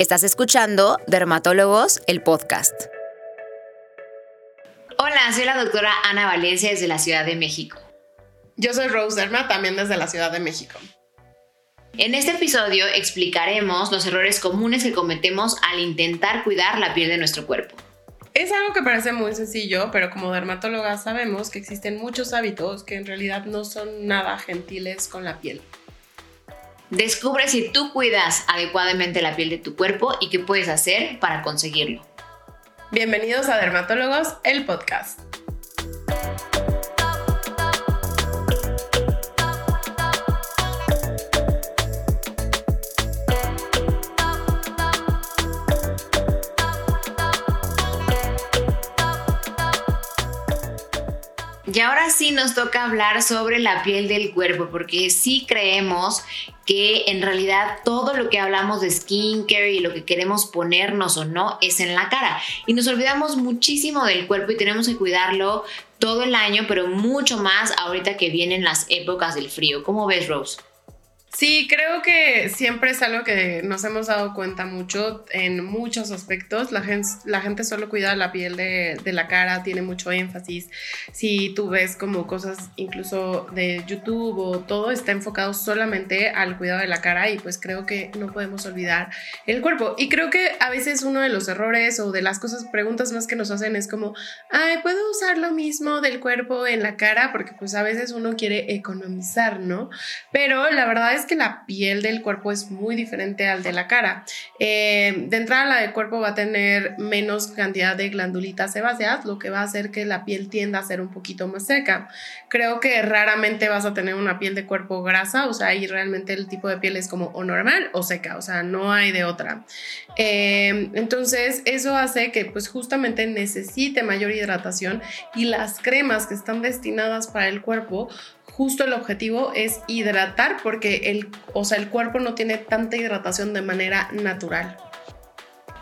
Estás escuchando Dermatólogos, el podcast. Hola, soy la doctora Ana Valencia desde la Ciudad de México. Yo soy Rose Derma, también desde la Ciudad de México. En este episodio explicaremos los errores comunes que cometemos al intentar cuidar la piel de nuestro cuerpo. Es algo que parece muy sencillo, pero como dermatólogas sabemos que existen muchos hábitos que en realidad no son nada gentiles con la piel. Descubre si tú cuidas adecuadamente la piel de tu cuerpo y qué puedes hacer para conseguirlo. Bienvenidos a Dermatólogos, el podcast. Y ahora sí nos toca hablar sobre la piel del cuerpo, porque sí creemos que en realidad todo lo que hablamos de skincare y lo que queremos ponernos o no es en la cara. Y nos olvidamos muchísimo del cuerpo y tenemos que cuidarlo todo el año, pero mucho más ahorita que vienen las épocas del frío. ¿Cómo ves, Rose? Sí, creo que siempre es algo que nos hemos dado cuenta mucho en muchos aspectos. La gente, la gente solo cuida la piel de, de, la cara, tiene mucho énfasis. Si tú ves como cosas incluso de YouTube o todo está enfocado solamente al cuidado de la cara y pues creo que no podemos olvidar el cuerpo. Y creo que a veces uno de los errores o de las cosas, preguntas más que nos hacen es como, ay, ¿puedo usar lo mismo del cuerpo en la cara? Porque pues a veces uno quiere economizar, ¿no? Pero la verdad es que la piel del cuerpo es muy diferente al de la cara. Eh, de entrada, la del cuerpo va a tener menos cantidad de glandulitas sebáceas, lo que va a hacer que la piel tienda a ser un poquito más seca. Creo que raramente vas a tener una piel de cuerpo grasa, o sea, ahí realmente el tipo de piel es como o normal o seca, o sea, no hay de otra. Eh, entonces, eso hace que pues justamente necesite mayor hidratación y las cremas que están destinadas para el cuerpo justo el objetivo es hidratar porque el, o sea, el cuerpo no tiene tanta hidratación de manera natural.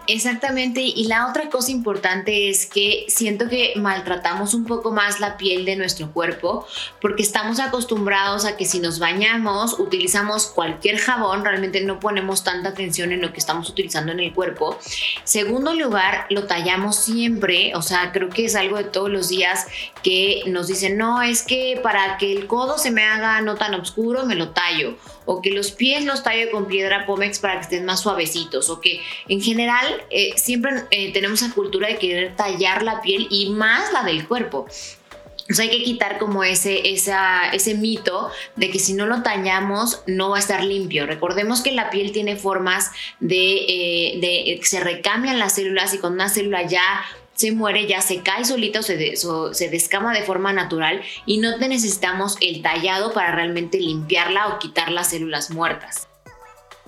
Exactamente, y la otra cosa importante es que siento que maltratamos un poco más la piel de nuestro cuerpo porque estamos acostumbrados a que si nos bañamos, utilizamos cualquier jabón, realmente no ponemos tanta atención en lo que estamos utilizando en el cuerpo. Segundo lugar, lo tallamos siempre, o sea, creo que es algo de todos los días que nos dicen, no, es que para que el codo se me haga no tan oscuro, me lo tallo o que los pies los talle con piedra pómex para que estén más suavecitos, o que en general eh, siempre eh, tenemos la cultura de querer tallar la piel y más la del cuerpo. Entonces hay que quitar como ese, esa, ese mito de que si no lo tallamos no va a estar limpio. Recordemos que la piel tiene formas de, eh, de se recambian las células y cuando una célula ya se muere, ya se cae solita o se, se descama de forma natural y no te necesitamos el tallado para realmente limpiarla o quitar las células muertas.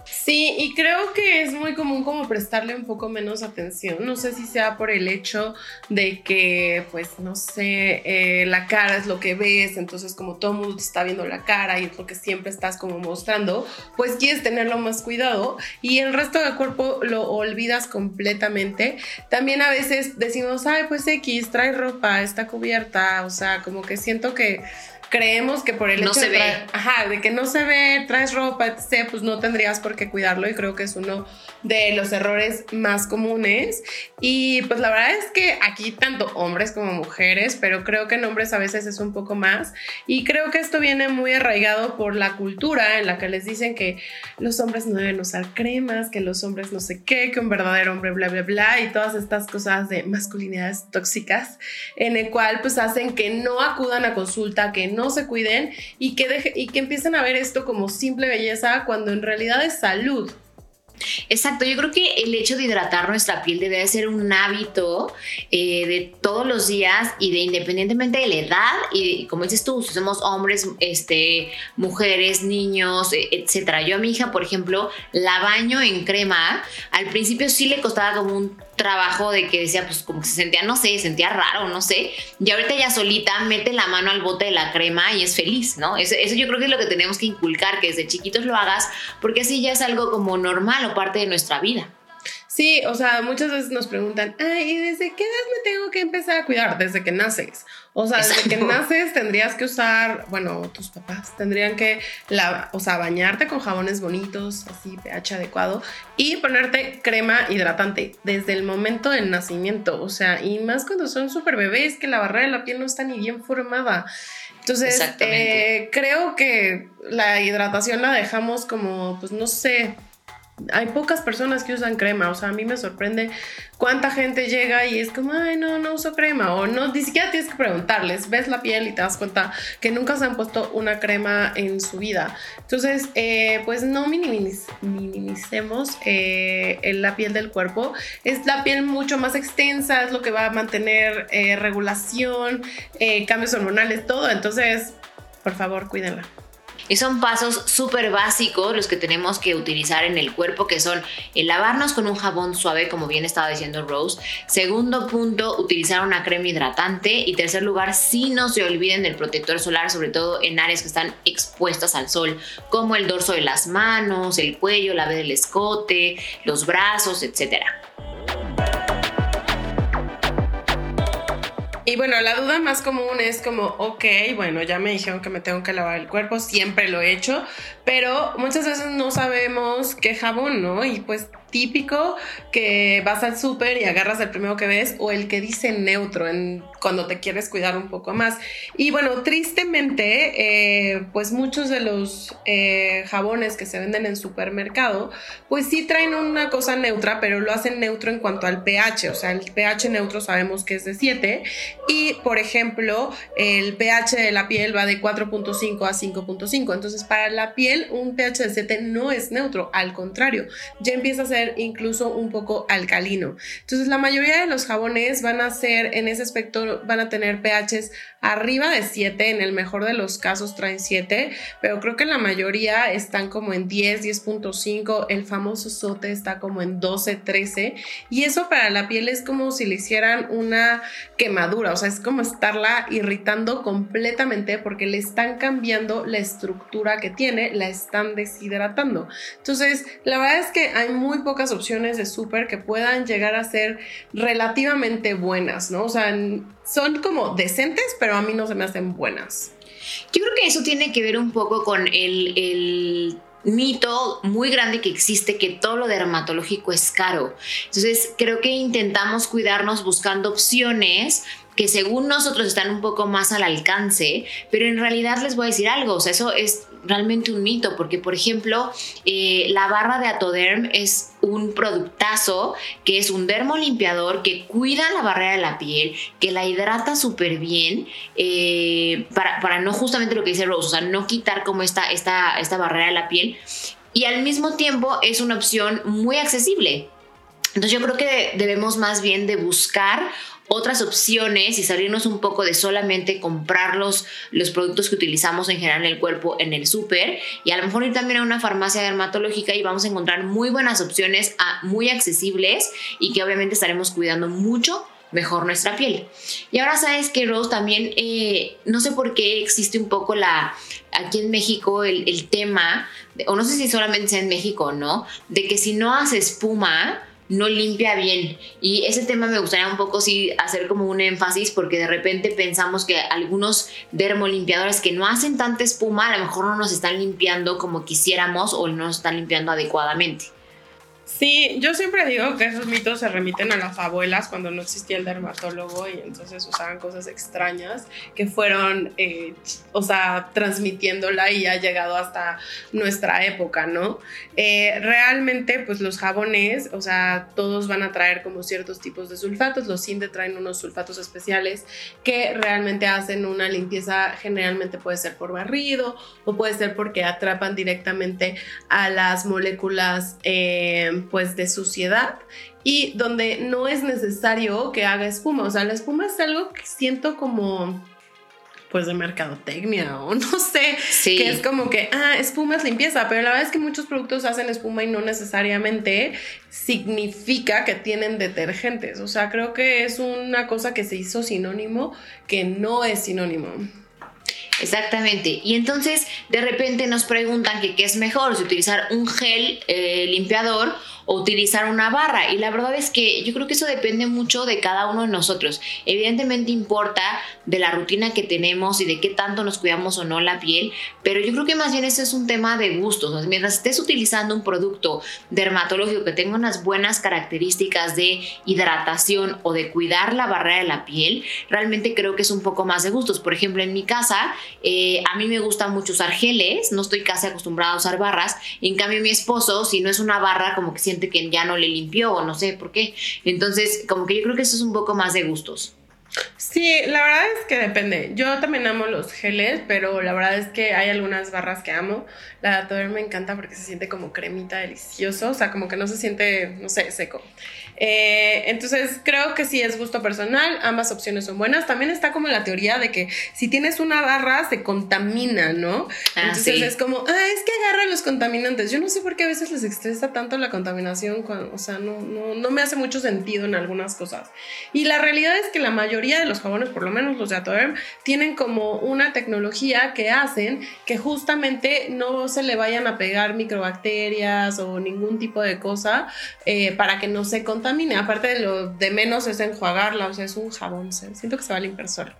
Sí, y creo que es muy común como prestarle un poco menos atención. No sé si sea por el hecho de que, pues, no sé, eh, la cara es lo que ves, entonces como todo mundo está viendo la cara y es lo que siempre estás como mostrando, pues quieres tenerlo más cuidado y el resto del cuerpo lo olvidas completamente. También a veces decimos, ay, pues X, trae ropa, está cubierta, o sea, como que siento que creemos que por el no hecho se de, ve. ajá, de que no se ve, traes ropa, etc., pues no tendrías por qué cuidarlo y creo que es uno de los errores más comunes. Y pues la verdad es que aquí tanto hombres como mujeres, pero creo que en hombres a veces es un poco más. Y creo que esto viene muy arraigado por la cultura en la que les dicen que los hombres no deben usar cremas, que los hombres no sé qué, que un verdadero hombre bla, bla, bla, y todas estas cosas de masculinidades tóxicas, en el cual pues hacen que no acudan a consulta, que no se cuiden y que, y que empiecen a ver esto como simple belleza cuando en realidad es salud. Exacto, yo creo que el hecho de hidratar nuestra piel debe de ser un hábito eh, de todos los días y de independientemente de la edad y como dices tú, si somos hombres, este, mujeres, niños, e, etcétera. Yo a mi hija, por ejemplo, la baño en crema. Al principio sí le costaba como un trabajo de que decía, pues como que se sentía, no sé, sentía raro, no sé. Y ahorita ya solita mete la mano al bote de la crema y es feliz, ¿no? Eso, eso yo creo que es lo que tenemos que inculcar, que desde chiquitos lo hagas, porque así ya es algo como normal o parte de nuestra vida. Sí, o sea, muchas veces nos preguntan, ay, ¿y desde qué edad me tengo que empezar a cuidar? Desde que naces. O sea, desde que naces tendrías que usar, bueno, tus papás tendrían que, la, o sea, bañarte con jabones bonitos, así, pH adecuado, y ponerte crema hidratante desde el momento del nacimiento. O sea, y más cuando son súper bebés, que la barrera de la piel no está ni bien formada. Entonces, eh, creo que la hidratación la dejamos como, pues no sé, hay pocas personas que usan crema, o sea, a mí me sorprende cuánta gente llega y es como, ay, no, no uso crema, o no, ni siquiera tienes que preguntarles, ves la piel y te das cuenta que nunca se han puesto una crema en su vida. Entonces, eh, pues no minimicemos eh, la piel del cuerpo, es la piel mucho más extensa, es lo que va a mantener eh, regulación, cambios hormonales, todo, entonces, por favor, cuídenla. Y son pasos súper básicos los que tenemos que utilizar en el cuerpo, que son el lavarnos con un jabón suave, como bien estaba diciendo Rose. Segundo punto, utilizar una crema hidratante. Y tercer lugar, si no se olviden del protector solar, sobre todo en áreas que están expuestas al sol, como el dorso de las manos, el cuello, la vez del escote, los brazos, etcétera. Y bueno, la duda más común es como, ok, bueno, ya me dijeron que me tengo que lavar el cuerpo, siempre lo he hecho, pero muchas veces no sabemos qué jabón, ¿no? Y pues típico que vas al súper y agarras el primero que ves o el que dice neutro en, cuando te quieres cuidar un poco más. Y bueno, tristemente, eh, pues muchos de los eh, jabones que se venden en supermercado, pues sí traen una cosa neutra, pero lo hacen neutro en cuanto al pH. O sea, el pH neutro sabemos que es de 7 y, por ejemplo, el pH de la piel va de 4.5 a 5.5. Entonces, para la piel, un pH de 7 no es neutro, al contrario, ya empieza a ser incluso un poco alcalino. Entonces la mayoría de los jabones van a ser en ese aspecto, van a tener pHs arriba de 7, en el mejor de los casos traen 7, pero creo que la mayoría están como en 10, 10.5, el famoso sote está como en 12, 13 y eso para la piel es como si le hicieran una quemadura, o sea, es como estarla irritando completamente porque le están cambiando la estructura que tiene, la están deshidratando. Entonces, la verdad es que hay muy pocas opciones de súper que puedan llegar a ser relativamente buenas, ¿no? O sea, son como decentes, pero a mí no se me hacen buenas. Yo creo que eso tiene que ver un poco con el, el mito muy grande que existe que todo lo dermatológico es caro. Entonces, creo que intentamos cuidarnos buscando opciones que según nosotros están un poco más al alcance, pero en realidad les voy a decir algo, o sea, eso es realmente un mito, porque por ejemplo, eh, la barra de Atoderm es un productazo que es un dermolimpiador que cuida la barrera de la piel, que la hidrata súper bien, eh, para, no justamente lo que dice Rose, o sea, no quitar como esta, esta, esta barrera de la piel, y al mismo tiempo es una opción muy accesible. Entonces yo creo que debemos más bien de buscar otras opciones y salirnos un poco de solamente comprar los, productos que utilizamos en general en el cuerpo en el súper y a lo mejor ir también a una farmacia dermatológica y vamos a encontrar muy buenas opciones muy accesibles y que obviamente estaremos cuidando mucho mejor nuestra piel. Y ahora sabes que Rose también, eh, no sé por qué existe un poco la, aquí en México el, tema, o no sé si solamente sea en México, ¿no? De que si no hace espuma, no limpia bien. Y ese tema me gustaría un poco sí hacer como un énfasis porque de repente pensamos que algunos dermolimpiadores que no hacen tanta espuma a lo mejor no nos están limpiando como quisiéramos o no nos están limpiando adecuadamente. Sí, yo siempre digo que esos mitos se remiten a las abuelas cuando no existía el dermatólogo y entonces usaban cosas extrañas que fueron, eh, o sea, transmitiéndola y ha llegado hasta nuestra época, ¿no? Eh, realmente, pues los jabones, o sea, todos van a traer como ciertos tipos de sulfatos, los Cinde traen unos sulfatos especiales que realmente hacen una limpieza, generalmente puede ser por barrido o puede ser porque atrapan directamente a las moléculas. Eh, pues de suciedad y donde no es necesario que haga espuma. O sea, la espuma es algo que siento como pues de mercadotecnia o no sé, que es como que, ah, espuma es limpieza, pero la verdad es que muchos productos hacen espuma y no necesariamente significa que tienen detergentes. O sea, creo que es una cosa que se hizo sinónimo que no es sinónimo. Exactamente. Y entonces de repente nos preguntan que qué es mejor, si utilizar un gel eh, limpiador o utilizar una barra. Y la verdad es que yo creo que eso depende mucho de cada uno de nosotros. Evidentemente importa de la rutina que tenemos y de qué tanto nos cuidamos o no la piel, pero yo creo que más bien ese es un tema de gustos. mientras estés utilizando un producto dermatológico que tenga unas buenas características de hidratación o de cuidar la barrera de la piel, realmente creo que es un poco más de gustos. Por ejemplo, en mi casa, eh, a mí me gusta mucho usar geles, no estoy casi acostumbrada a usar barras, en cambio mi esposo, si no es una barra, como que que ya no le limpió o no sé por qué. Entonces, como que yo creo que eso es un poco más de gustos. Sí, la verdad es que depende. Yo también amo los geles, pero la verdad es que hay algunas barras que amo. La de me encanta porque se siente como cremita delicioso, o sea, como que no se siente, no sé, seco. Eh, entonces creo que sí es gusto personal, ambas opciones son buenas. También está como la teoría de que si tienes una barra se contamina, ¿no? Ah, entonces es como, ah, es que agarra los contaminantes. Yo no sé por qué a veces les estresa tanto la contaminación, o sea, no, no, no me hace mucho sentido en algunas cosas. Y la realidad es que la mayoría de los jabones, por lo menos los de Atoderm, tienen como una tecnología que hacen que justamente no se le vayan a pegar microbacterias o ningún tipo de cosa eh, para que no se contamine Aparte de lo de menos es enjuagarla, o sea, es un jabón. Siento que se va a limpiar solo.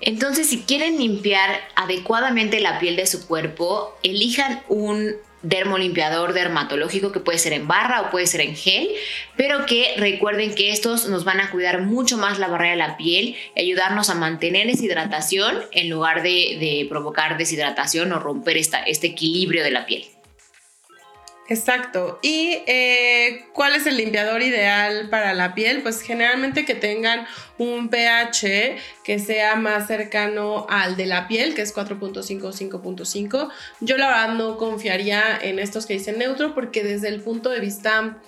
Entonces, si quieren limpiar adecuadamente la piel de su cuerpo, elijan un dermolimpiador dermatológico que puede ser en barra o puede ser en gel, pero que recuerden que estos nos van a cuidar mucho más la barrera de la piel y ayudarnos a mantener deshidratación en lugar de, provocar deshidratación o romper esta, este equilibrio de la piel. Exacto. ¿Y eh, cuál es el limpiador ideal para la piel? Pues generalmente que tengan un pH que sea más cercano al de la piel, que es 4.5 o 5.5. Yo la verdad no confiaría en estos que dicen neutro porque desde el punto de vista,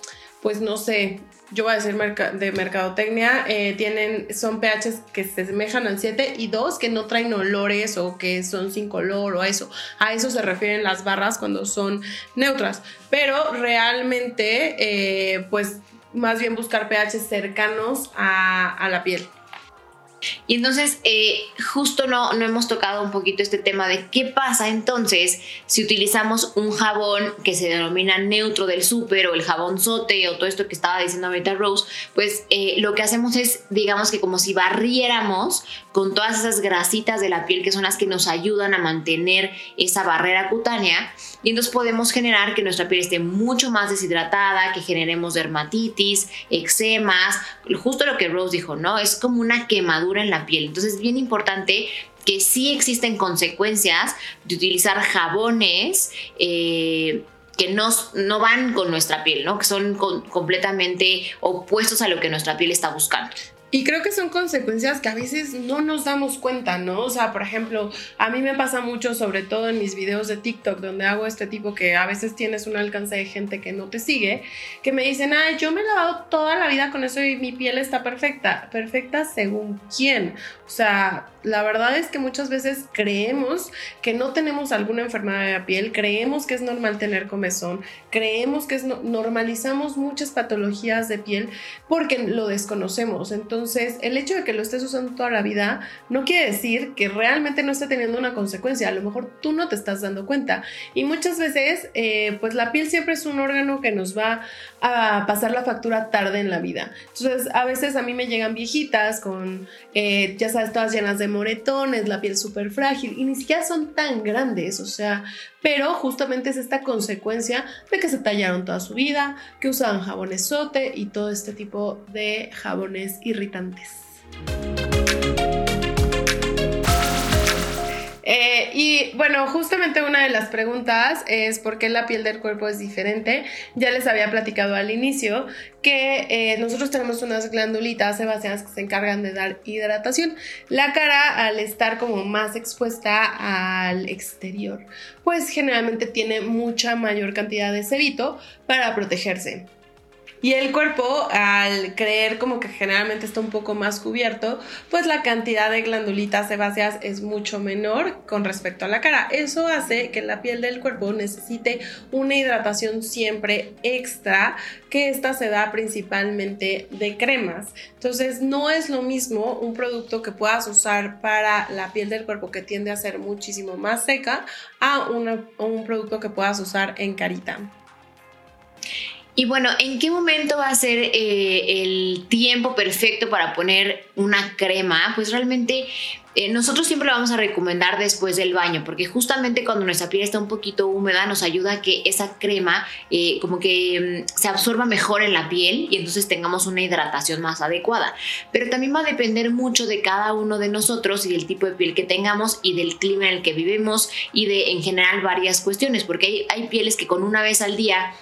pues no sé, yo voy a decir de mercadotecnia, eh, tienen, son pHs que se semejan al 7 y 2 que no traen olores o que son sin color o a eso. A eso se refieren las barras cuando son neutras. Pero realmente, eh, pues más bien buscar pHs cercanos a la piel. Y entonces, eh, justo no, no hemos tocado un poquito este tema de qué pasa entonces si utilizamos un jabón que se denomina neutro del súper o el jabón sote o todo esto que estaba diciendo ahorita Rose, pues eh, lo que hacemos es, digamos que como si barriéramos con todas esas grasitas de la piel que son las que nos ayudan a mantener esa barrera cutánea y entonces podemos generar que nuestra piel esté mucho más deshidratada, que generemos dermatitis, eczemas, justo lo que Rose dijo, ¿no? Es como una quemadura en la piel. Entonces es bien importante que sí existen consecuencias de utilizar jabones. Eh, que no, no, van con nuestra piel, ¿no? Que son completamente opuestos a lo que nuestra piel está buscando. Y creo que son consecuencias que a veces no nos damos cuenta, ¿no? O sea, por ejemplo, a mí me pasa mucho, sobre todo en mis videos de TikTok, donde hago este tipo que a veces tienes un alcance de gente que no te sigue, que me dicen, ay, yo me he lavado toda la vida con eso y mi piel está perfecta. Perfecta según quién. O sea, la verdad es que muchas veces creemos que no tenemos alguna enfermedad de la piel, creemos que es normal tener comezón, creemos que es normalizamos muchas patologías de piel porque lo desconocemos. Entonces, el hecho de que lo estés usando toda la vida no quiere decir que realmente no esté teniendo una consecuencia. A lo mejor tú no te estás dando cuenta. Y muchas veces, eh, pues la piel siempre es un órgano que nos va a pasar la factura tarde en la vida. Entonces, a veces a mí me llegan viejitas con, eh, ya sabes, todas llenas de moretones, la piel súper frágil y ni siquiera son tan grandes, o sea, pero justamente es esta consecuencia de que se tallaron toda su vida, que usaban jabones sote y todo este tipo de jabones irritantes. Bueno, justamente una de las preguntas es por qué la piel del cuerpo es diferente. Ya les había platicado al inicio que eh, nosotros tenemos unas glandulitas sebáceas que se encargan de dar hidratación. La cara, al estar como más expuesta al exterior, pues generalmente tiene mucha mayor cantidad de sebito para protegerse. Y el cuerpo, al creer como que generalmente está un poco más cubierto, pues la cantidad de glandulitas sebáceas es mucho menor con respecto a la cara. Eso hace que la piel del cuerpo necesite una hidratación siempre extra, que esta se da principalmente de cremas. Entonces no es lo mismo un producto que puedas usar para la piel del cuerpo que tiende a ser muchísimo más seca a un producto que puedas usar en carita. Y bueno, ¿en qué momento va a ser eh, el tiempo perfecto para poner una crema? Pues realmente eh, nosotros siempre lo vamos a recomendar después del baño, porque justamente cuando nuestra piel está un poquito húmeda nos ayuda a que esa crema eh, como que mm, se absorba mejor en la piel y entonces tengamos una hidratación más adecuada. Pero también va a depender mucho de cada uno de nosotros y del tipo de piel que tengamos y del clima en el que vivimos y de en general varias cuestiones, porque hay, hay pieles que con una vez al día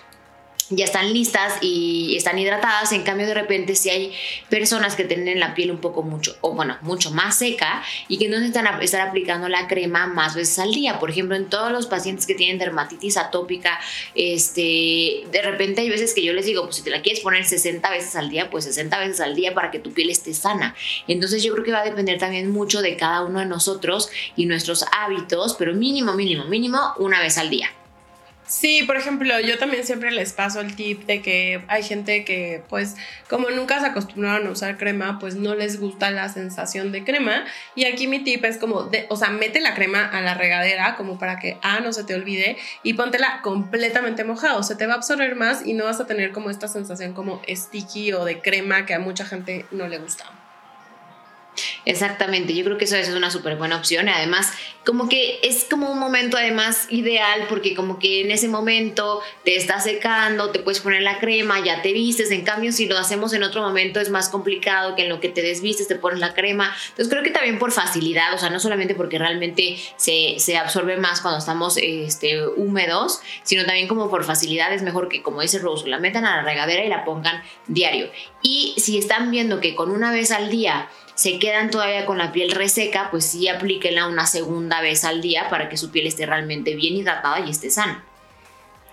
ya están listas y están hidratadas. En cambio, de repente, si hay personas que tienen la piel un poco mucho, o bueno, mucho más seca y que no necesitan estar aplicando la crema más veces al día. Por ejemplo, en todos los pacientes que tienen dermatitis atópica, este, de repente hay veces que yo les digo, pues si te la quieres poner 60 veces al día, pues 60 veces al día para que tu piel esté sana. Entonces, yo creo que va a depender también mucho de cada uno de nosotros y nuestros hábitos, pero mínimo, mínimo, mínimo una vez al día. Sí, por ejemplo, yo también siempre les paso el tip de que hay gente que, pues, como nunca se acostumbraron a usar crema, pues no les gusta la sensación de crema. Y aquí mi tip es como, de, o sea, mete la crema a la regadera como para que, ah, no se te olvide y póntela completamente mojado. Se te va a absorber más y no vas a tener como esta sensación como sticky o de crema que a mucha gente no le gusta. Exactamente, yo creo que eso, es una súper buena opción. Además, como que es como un momento además ideal porque como que en ese momento te está secando, te puedes poner la crema, ya te vistes. En cambio, si lo hacemos en otro momento es más complicado que en lo que te desvistes te pones la crema. Entonces creo que también por facilidad, o sea, no solamente porque realmente se, se absorbe más cuando estamos este, húmedos, sino también como por facilidad es mejor que, como dice Rose, la metan a la regadera y la pongan diario. Y si están viendo que con una vez al día se quedan todavía con la piel reseca, pues sí aplíquenla una segunda vez al día para que su piel esté realmente bien hidratada y esté sana.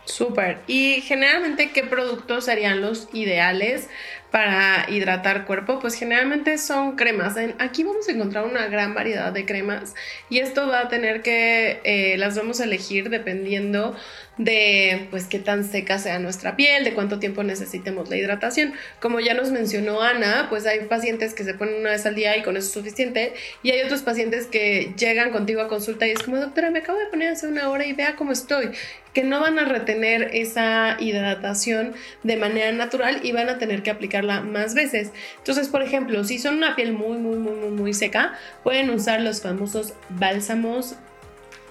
Súper. ¿Y generalmente qué productos serían los ideales para hidratar cuerpo? Pues generalmente son cremas. Aquí vamos a encontrar una gran variedad de cremas y esto va a tener que, eh, las vamos a elegir dependiendo de pues qué tan seca sea nuestra piel, de cuánto tiempo necesitemos la hidratación. Como ya nos mencionó Ana, pues hay pacientes que se ponen una vez al día y con eso es suficiente y hay otros pacientes que llegan contigo a consulta y es como, doctora, me acabo de poner hace una hora y vea cómo estoy, que no van a retener esa hidratación de manera natural y van a tener que más veces. Entonces, por ejemplo, si son una piel muy, muy, muy, muy, muy seca, pueden usar los famosos bálsamos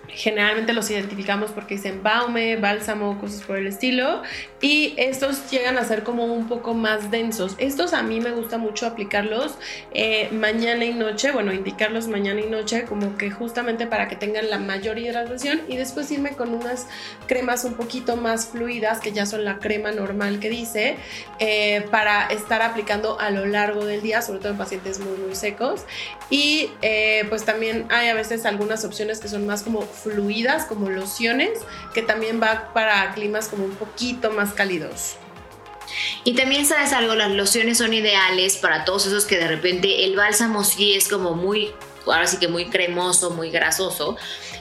generalmente los identificamos porque dicen baume, bálsamo, cosas por el estilo. Y estos llegan a ser como un poco más densos. Estos a mí me gusta mucho aplicarlos eh, mañana y noche, bueno, indicarlos mañana y noche como que justamente para que tengan la mayor hidratación y después irme con unas cremas un poquito más fluidas, que ya son la crema normal que dice, eh, para estar aplicando a lo largo del día, sobre todo en pacientes muy, muy secos. Y eh, pues también hay a veces algunas opciones que son más como fluidas como lociones, que también va para climas como un poquito más cálidos. Y también sabes algo, las lociones son ideales para todos esos que de repente el bálsamo sí es como muy, ahora sí que muy cremoso, muy grasoso,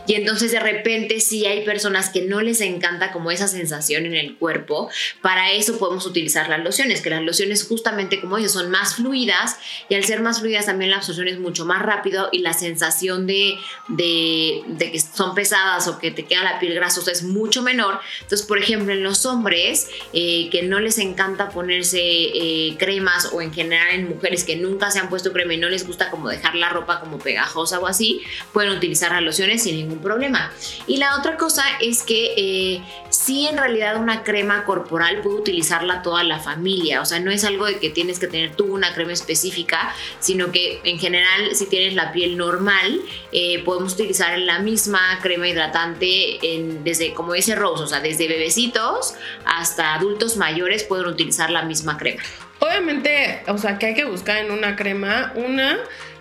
y entonces de repente si hay personas que no les encanta como esa sensación en el cuerpo, para eso podemos utilizar las lociones, que las lociones justamente como ellos son más fluidas y al ser más fluidas también la absorción es mucho más rápido y la sensación de, de, que son pesadas o que te queda la piel grasosa es mucho menor. Entonces, por ejemplo, en los hombres eh, que no les encanta ponerse eh, cremas o en general en mujeres que nunca se han puesto crema y no les gusta como dejar la ropa como pegajosa o así, pueden utilizar las lociones sin ningún problema. Y la otra cosa es que eh, sí en realidad una crema corporal puede utilizarla toda la familia, o sea, no es algo de que tienes que tener tú una crema específica, sino que en general si tienes la piel normal, eh, podemos utilizar la misma crema hidratante desde, como dice Rose, o sea, desde bebecitos hasta adultos mayores pueden utilizar la misma crema. Obviamente, o sea, que hay que buscar en una crema una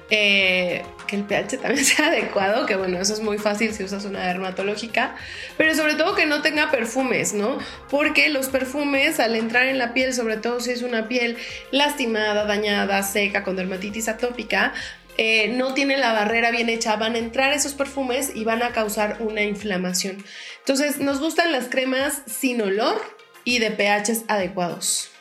eh, que el pH también sea adecuado, que bueno, eso es muy fácil si usas una dermatológica, pero sobre todo que no tenga perfumes, ¿no? Porque los perfumes al entrar en la piel, sobre todo si es una piel lastimada, dañada, seca, con dermatitis atópica, eh, no tiene la barrera bien hecha, van a entrar esos perfumes y van a causar una inflamación. Entonces, nos gustan las cremas sin olor y de pHs adecuados.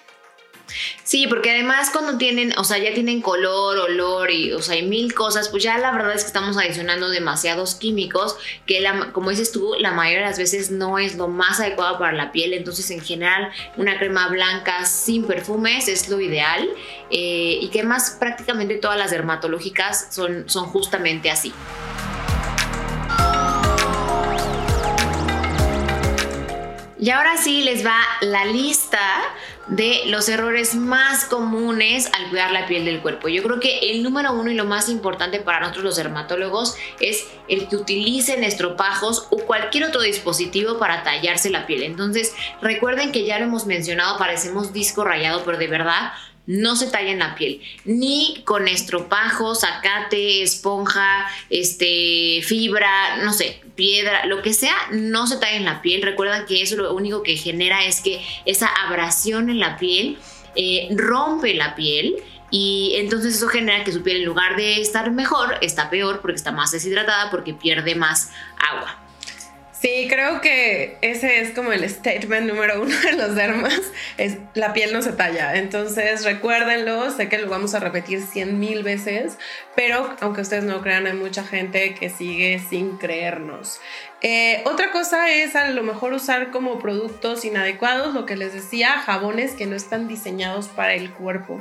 Sí, porque además cuando tienen, o sea, ya tienen color, olor y, o sea, mil cosas, pues ya la verdad es que estamos adicionando demasiados químicos que, como dices tú, la mayoría de las veces no es lo más adecuado para la piel. Entonces, en general, una crema blanca sin perfumes es lo ideal eh, y que más prácticamente todas las dermatológicas son, son justamente así. Y ahora sí les va la lista de los errores más comunes al cuidar la piel del cuerpo. Yo creo que el número uno y lo más importante para nosotros los dermatólogos es el que utilicen estropajos o cualquier otro dispositivo para tallarse la piel. Entonces recuerden que ya lo hemos mencionado, parecemos disco rayado, pero de verdad no se talla en la piel, ni con estropajo, zacate, esponja, este, fibra, no sé, piedra, lo que sea, no se talla en la piel. Recuerda que eso lo único que genera es que esa abrasión en la piel eh, rompe la piel. Y entonces eso genera que su piel en lugar de estar mejor, está peor porque está más deshidratada porque pierde más agua. Sí, creo que ese es como el statement número uno de los dermas, es la piel no se talla. Entonces recuérdenlo, sé que lo vamos a repetir cien mil veces, pero aunque ustedes no crean, hay mucha gente que sigue sin creernos. Eh, otra cosa es a lo mejor usar como productos inadecuados, lo que les decía, jabones que no están diseñados para el cuerpo.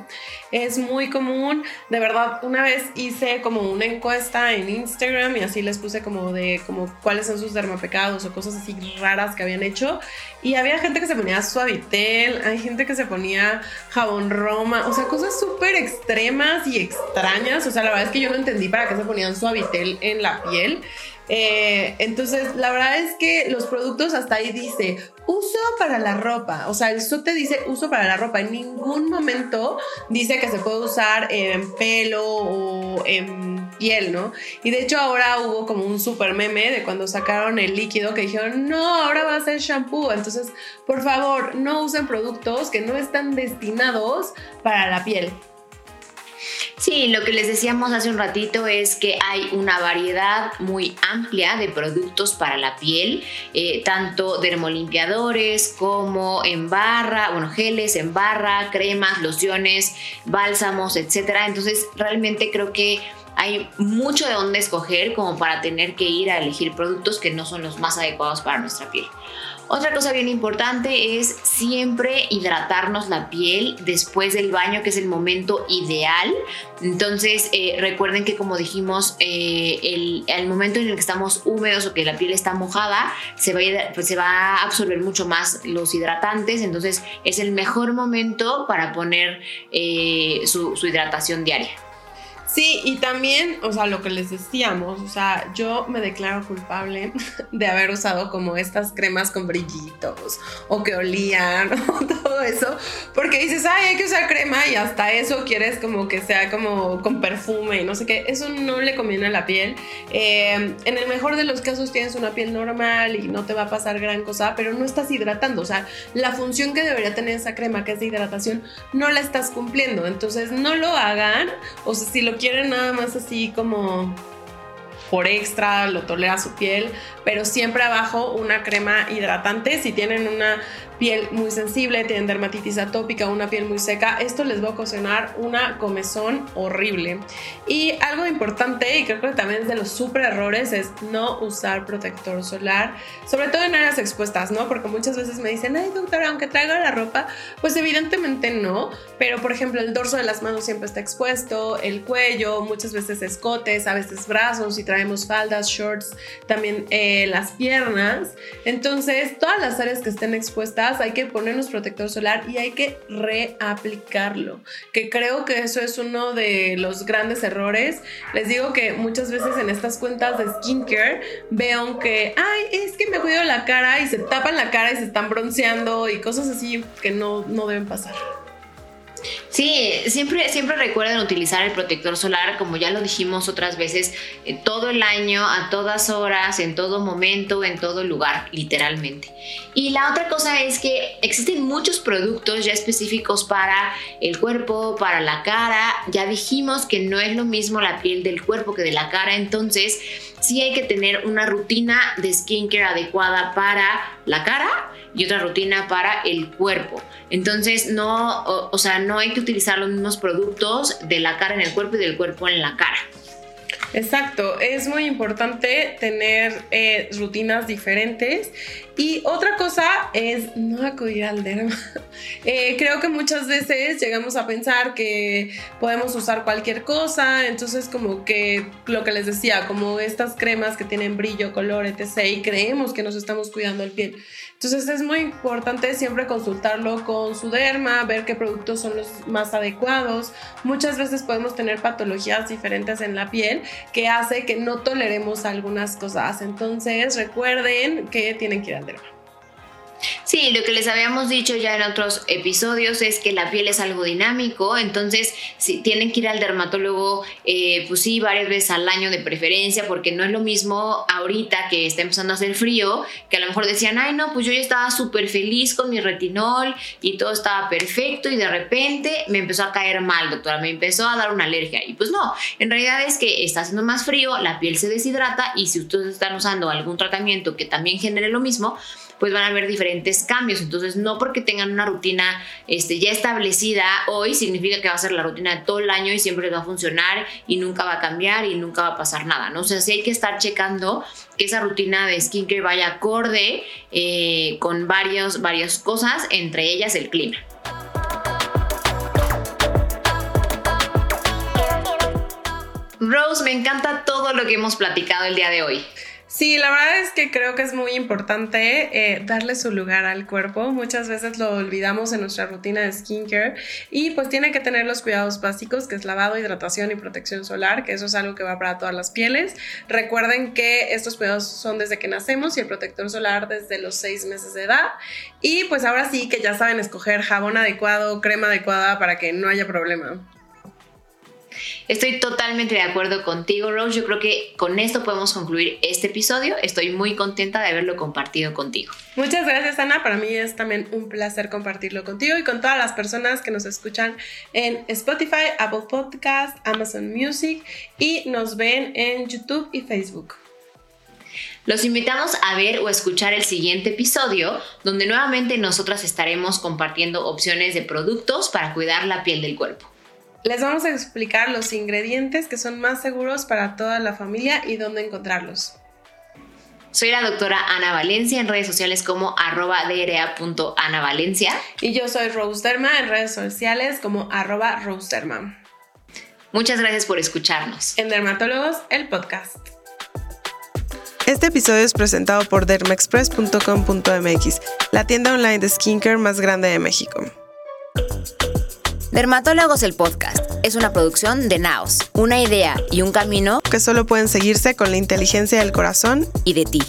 Es muy común, de verdad, una vez hice como una encuesta en Instagram y así les puse como de como cuáles son sus dermapecados o cosas así raras que habían hecho y había gente que se ponía suavitel, hay gente que se ponía jabón roma, o sea, cosas súper extremas y extrañas, o sea, la verdad es que yo no entendí para qué se ponían suavitel en la piel. Eh, entonces, la verdad es que los productos hasta ahí dice uso para la ropa. O sea, el te dice uso para la ropa. En ningún momento dice que se puede usar en pelo o en piel, ¿no? Y de hecho ahora hubo como un super meme de cuando sacaron el líquido que dijeron, no, ahora va a ser shampoo. Entonces, por favor, no usen productos que no están destinados para la piel. Sí, lo que les decíamos hace un ratito es que hay una variedad muy amplia de productos para la piel, eh, tanto dermolimpiadores como en barra, bueno, geles en barra, cremas, lociones, bálsamos, etc. Entonces, realmente creo que hay mucho de dónde escoger como para tener que ir a elegir productos que no son los más adecuados para nuestra piel. Otra cosa bien importante es siempre hidratarnos la piel después del baño, que es el momento ideal. Entonces, eh, recuerden que como dijimos, eh, el, momento en el que estamos húmedos o que la piel está mojada, se va, a, pues, absorber mucho más los hidratantes. Entonces, es el mejor momento para poner eh, su hidratación diaria. Sí, y también, o sea, lo que les decíamos, o sea, yo me declaro culpable de haber usado como estas cremas con brillitos o que olían o todo eso, porque dices, ay, hay que usar crema y hasta eso quieres como que sea como con perfume y no sé qué, eso no le conviene a la piel. Eh, en el mejor de los casos tienes una piel normal y no te va a pasar gran cosa, pero no estás hidratando, o sea, la función que debería tener esa crema, que es de hidratación, no la estás cumpliendo, entonces no lo hagan, o sea, si lo quieren nada más así como por extra, lo tolera su piel, pero siempre abajo una crema hidratante. Si tienen una piel muy sensible, tienen dermatitis atópica, una piel muy seca, esto les va a ocasionar una comezón horrible. Y algo importante, y creo que también es de los super errores, es no usar protector solar, sobre todo en áreas expuestas, ¿no? Porque muchas veces me dicen, ay doctora, aunque traiga la ropa, pues evidentemente no, pero por ejemplo el dorso de las manos siempre está expuesto, el cuello, muchas veces escotes, a veces brazos, y traemos faldas, shorts, también eh, las piernas. Entonces, todas las áreas que estén expuestas, hay que ponernos protector solar y hay que reaplicarlo, que creo que eso es uno de los grandes errores. Les digo que muchas veces en estas cuentas de skincare veo que, ay, es que me cuido la cara y se tapan la cara y se están bronceando y cosas así que no, no deben pasar. Sí, siempre, siempre recuerden utilizar el protector solar, como ya lo dijimos otras veces, eh, todo el año, a todas horas, en todo momento, en todo lugar, literalmente. Y la otra cosa es que existen muchos productos ya específicos para el cuerpo, para la cara. Ya dijimos que no es lo mismo la piel del cuerpo que de la cara, entonces sí hay que tener una rutina de skincare adecuada para la cara y otra rutina para el cuerpo. Entonces, no, o sea, no hay que utilizar los mismos productos de la cara en el cuerpo y del cuerpo en la cara. Exacto, es muy importante tener eh, rutinas diferentes y otra cosa es no acudir al derma. Eh, creo que muchas veces llegamos a pensar que podemos usar cualquier cosa, entonces como que lo que les decía, como estas cremas que tienen brillo, color, etc. y creemos que nos estamos cuidando el piel. Entonces es muy importante siempre consultarlo con su derma, ver qué productos son los más adecuados. Muchas veces podemos tener patologías diferentes en la piel que hace que no toleremos algunas cosas. Entonces recuerden que tienen que ir al derma. Sí, lo que les habíamos dicho ya en otros episodios es que la piel es algo dinámico, entonces si tienen que ir al dermatólogo, eh, pues sí, varias veces al año de preferencia, porque no es lo mismo ahorita que está empezando a hacer frío, que a lo mejor decían, ay no, pues yo ya estaba súper feliz con mi retinol y todo estaba perfecto y de repente me empezó a caer mal, doctora, me empezó a dar una alergia. Y pues no, en realidad es que está haciendo más frío, la piel se deshidrata y si ustedes están usando algún tratamiento que también genere lo mismo, pues van a haber diferentes cambios. Entonces, no porque tengan una rutina este, ya establecida hoy, significa que va a ser la rutina de todo el año y siempre va a funcionar y nunca va a cambiar y nunca va a pasar nada, ¿no? O sea, sí hay que estar checando que esa rutina de skincare vaya acorde eh, con varios, varias cosas, entre ellas el clima. Rose, me encanta todo lo que hemos platicado el día de hoy. Sí, la verdad es que creo que es muy importante eh, darle su lugar al cuerpo. Muchas veces lo olvidamos en nuestra rutina de skincare y pues tiene que tener los cuidados básicos, que es lavado, hidratación y protección solar, que eso es algo que va para todas las pieles. Recuerden que estos cuidados son desde que nacemos y el protector solar desde los seis meses de edad. Y pues ahora sí que ya saben escoger jabón adecuado, crema adecuada para que no haya problema. Estoy totalmente de acuerdo contigo, Rose. Yo creo que con esto podemos concluir este episodio. Estoy muy contenta de haberlo compartido contigo. Muchas gracias, Ana. Para mí es también un placer compartirlo contigo y con todas las personas que nos escuchan en Spotify, Apple Podcast, Amazon Music y nos ven en YouTube y Facebook. Los invitamos a ver o escuchar el siguiente episodio, donde nuevamente nosotras estaremos compartiendo opciones de productos para cuidar la piel del cuerpo. Les vamos a explicar los ingredientes que son más seguros para toda la familia y dónde encontrarlos. Soy la doctora Ana Valencia en redes sociales como arroba Valencia. Y yo soy Rose Derma en redes sociales como arroba Rose Derma. Muchas gracias por escucharnos. En Dermatólogos, el podcast. Este episodio es presentado por dermaexpress.com.mx, la tienda online de skincare más grande de México. Dermatólogos el podcast es una producción de Naos, una idea y un camino que solo pueden seguirse con la inteligencia del corazón y de ti.